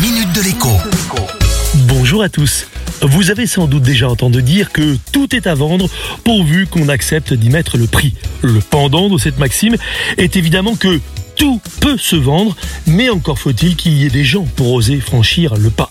minute de l'écho. Bonjour à tous. Vous avez sans doute déjà entendu dire que tout est à vendre pourvu qu'on accepte d'y mettre le prix. Le pendant de cette maxime est évidemment que tout peut se vendre, mais encore faut-il qu'il y ait des gens pour oser franchir le pas.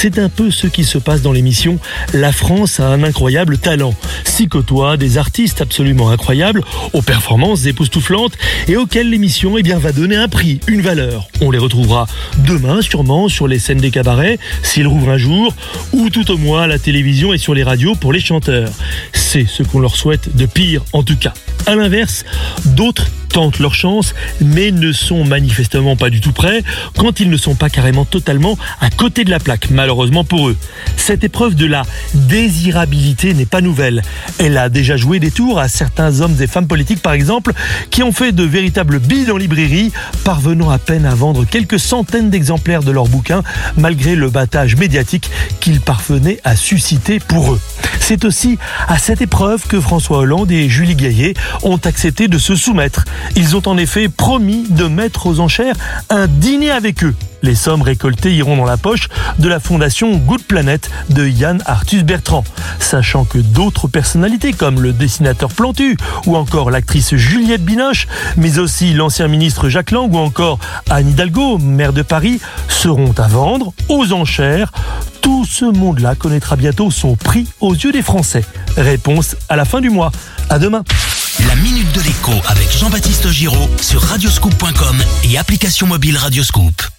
C'est un peu ce qui se passe dans l'émission La France a un incroyable talent. S'y côtoient des artistes absolument incroyables, aux performances époustouflantes et auxquels l'émission eh bien, va donner un prix, une valeur. On les retrouvera demain sûrement sur les scènes des cabarets, s'ils rouvrent un jour, ou tout au moins à la télévision et sur les radios pour les chanteurs. C'est ce qu'on leur souhaite de pire en tout cas. A l'inverse, d'autres tentent leur chance, mais ne sont manifestement pas du tout prêts quand ils ne sont pas carrément totalement à côté de la plaque, malheureusement pour eux. Cette épreuve de la désirabilité n'est pas nouvelle. Elle a déjà joué des tours à certains hommes et femmes politiques, par exemple, qui ont fait de véritables billes en librairie, parvenant à peine à vendre quelques centaines d'exemplaires de leurs bouquins, malgré le battage médiatique qu'ils parvenaient à susciter pour eux. C'est aussi à cette épreuve que François Hollande et Julie Gaillet ont accepté de se soumettre. Ils ont en effet promis de mettre aux enchères un dîner avec eux. Les sommes récoltées iront dans la poche de la fondation Good Planet de Yann Arthus Bertrand. Sachant que d'autres personnalités comme le dessinateur Plantu ou encore l'actrice Juliette Binoche, mais aussi l'ancien ministre Jacques Lang ou encore Anne Hidalgo, maire de Paris, seront à vendre aux enchères. Tout ce monde-là connaîtra bientôt son prix aux yeux des Français. Réponse à la fin du mois. À demain. La minute de l'écho avec Jean-Baptiste Giraud sur radioscoop.com et application mobile Radioscoop.